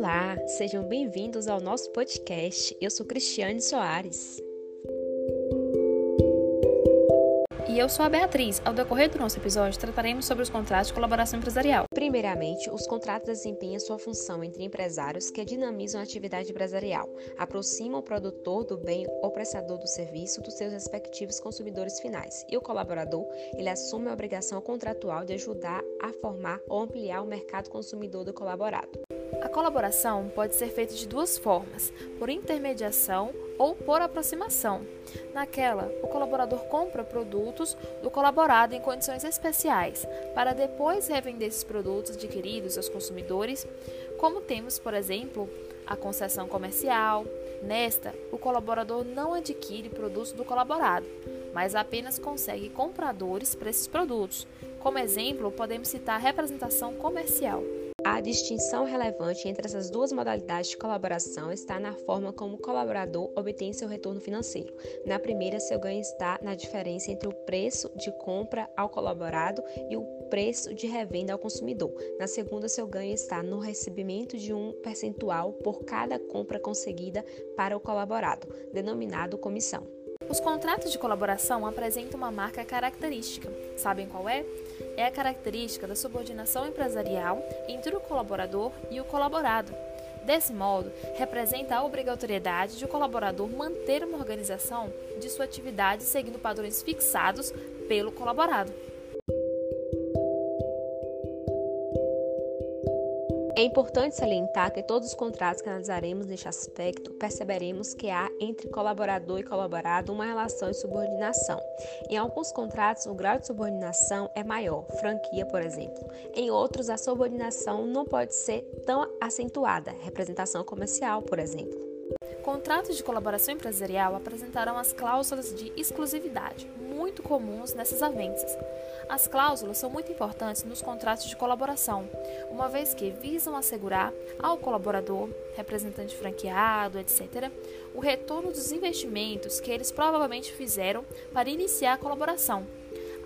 Olá, sejam bem-vindos ao nosso podcast. Eu sou Cristiane Soares. Eu sou a Beatriz. Ao decorrer do nosso episódio, trataremos sobre os contratos de colaboração empresarial. Primeiramente, os contratos desempenham sua função entre empresários que dinamizam a atividade empresarial, aproximam o produtor do bem ou prestador do serviço dos seus respectivos consumidores finais. E o colaborador, ele assume a obrigação contratual de ajudar a formar ou ampliar o mercado consumidor do colaborado. A colaboração pode ser feita de duas formas: por intermediação ou por aproximação. Naquela, o colaborador compra produtos do colaborado em condições especiais, para depois revender esses produtos adquiridos aos consumidores, como temos, por exemplo, a concessão comercial. Nesta, o colaborador não adquire produtos do colaborado, mas apenas consegue compradores para esses produtos. Como exemplo, podemos citar a representação comercial. A distinção relevante entre essas duas modalidades de colaboração está na forma como o colaborador obtém seu retorno financeiro. Na primeira, seu ganho está na diferença entre o preço de compra ao colaborado e o preço de revenda ao consumidor. Na segunda, seu ganho está no recebimento de um percentual por cada compra conseguida para o colaborado, denominado comissão. Os contratos de colaboração apresentam uma marca característica. Sabem qual é? É a característica da subordinação empresarial entre o colaborador e o colaborado. Desse modo, representa a obrigatoriedade de o colaborador manter uma organização de sua atividade seguindo padrões fixados pelo colaborado. É importante salientar que todos os contratos que analisaremos neste aspecto perceberemos que há entre colaborador e colaborado uma relação de subordinação. Em alguns contratos, o grau de subordinação é maior, franquia, por exemplo. Em outros, a subordinação não pode ser tão acentuada, representação comercial, por exemplo. Contratos de colaboração empresarial apresentarão as cláusulas de exclusividade, muito comuns nessas avanças. As cláusulas são muito importantes nos contratos de colaboração, uma vez que visam assegurar ao colaborador, representante franqueado, etc., o retorno dos investimentos que eles provavelmente fizeram para iniciar a colaboração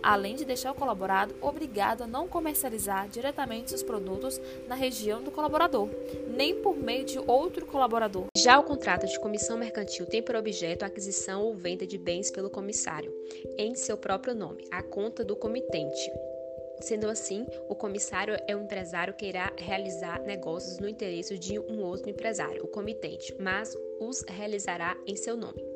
além de deixar o colaborado obrigado a não comercializar diretamente seus produtos na região do colaborador, nem por meio de outro colaborador. Já o contrato de comissão mercantil tem por objeto a aquisição ou venda de bens pelo comissário, em seu próprio nome, a conta do comitente. Sendo assim, o comissário é um empresário que irá realizar negócios no interesse de um outro empresário, o comitente, mas os realizará em seu nome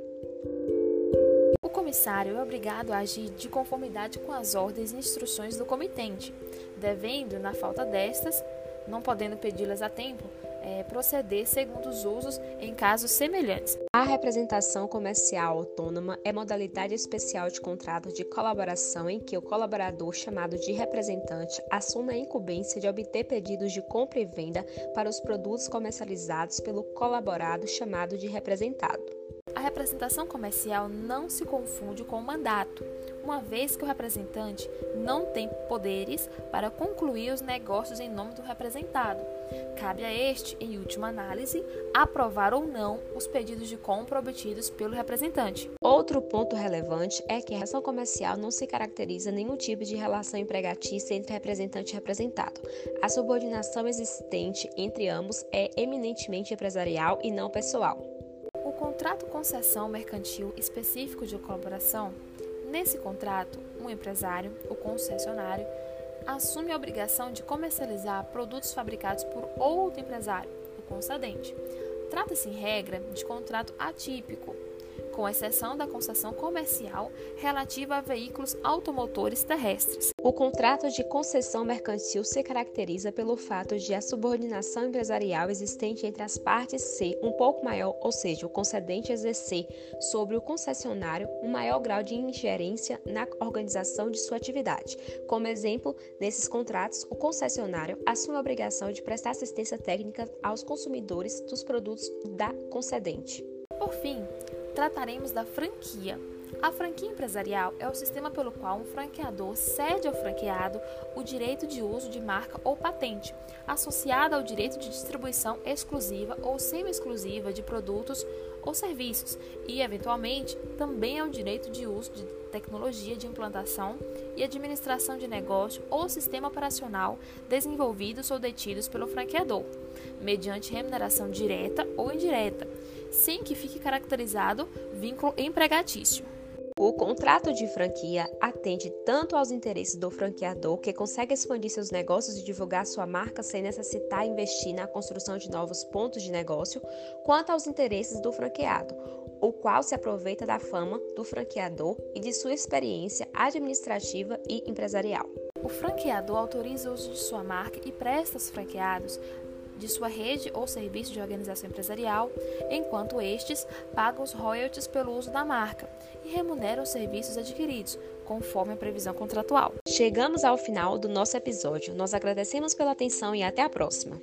comissário é obrigado a agir de conformidade com as ordens e instruções do comitente, devendo, na falta destas, não podendo pedi-las a tempo, é, proceder segundo os usos em casos semelhantes. A representação comercial autônoma é modalidade especial de contrato de colaboração em que o colaborador, chamado de representante, assume a incumbência de obter pedidos de compra e venda para os produtos comercializados pelo colaborado, chamado de representado. A representação comercial não se confunde com o mandato, uma vez que o representante não tem poderes para concluir os negócios em nome do representado. Cabe a este, em última análise, aprovar ou não os pedidos de compra obtidos pelo representante. Outro ponto relevante é que a relação comercial não se caracteriza nenhum tipo de relação empregatícia entre representante e representado. A subordinação existente entre ambos é eminentemente empresarial e não pessoal contrato concessão mercantil específico de colaboração, nesse contrato, um empresário, o concessionário, assume a obrigação de comercializar produtos fabricados por outro empresário, o concedente. Trata-se, em regra, de contrato atípico, com exceção da concessão comercial relativa a veículos automotores terrestres. O contrato de concessão mercantil se caracteriza pelo fato de a subordinação empresarial existente entre as partes ser um pouco maior, ou seja, o concedente exercer sobre o concessionário um maior grau de ingerência na organização de sua atividade. Como exemplo, nesses contratos, o concessionário assume a obrigação de prestar assistência técnica aos consumidores dos produtos da concedente. Por fim, trataremos da franquia. A franquia empresarial é o sistema pelo qual um franqueador cede ao franqueado o direito de uso de marca ou patente, associada ao direito de distribuição exclusiva ou semi-exclusiva de produtos ou serviços, e, eventualmente, também ao direito de uso de tecnologia de implantação e administração de negócio ou sistema operacional desenvolvidos ou detidos pelo franqueador, mediante remuneração direta ou indireta, sem que fique caracterizado vínculo empregatício. O contrato de franquia atende tanto aos interesses do franqueador, que consegue expandir seus negócios e divulgar sua marca sem necessitar investir na construção de novos pontos de negócio, quanto aos interesses do franqueado, o qual se aproveita da fama do franqueador e de sua experiência administrativa e empresarial. O franqueador autoriza o uso de sua marca e presta aos franqueados de sua rede ou serviço de organização empresarial, enquanto estes pagam os royalties pelo uso da marca e remuneram os serviços adquiridos, conforme a previsão contratual. Chegamos ao final do nosso episódio. Nós agradecemos pela atenção e até a próxima.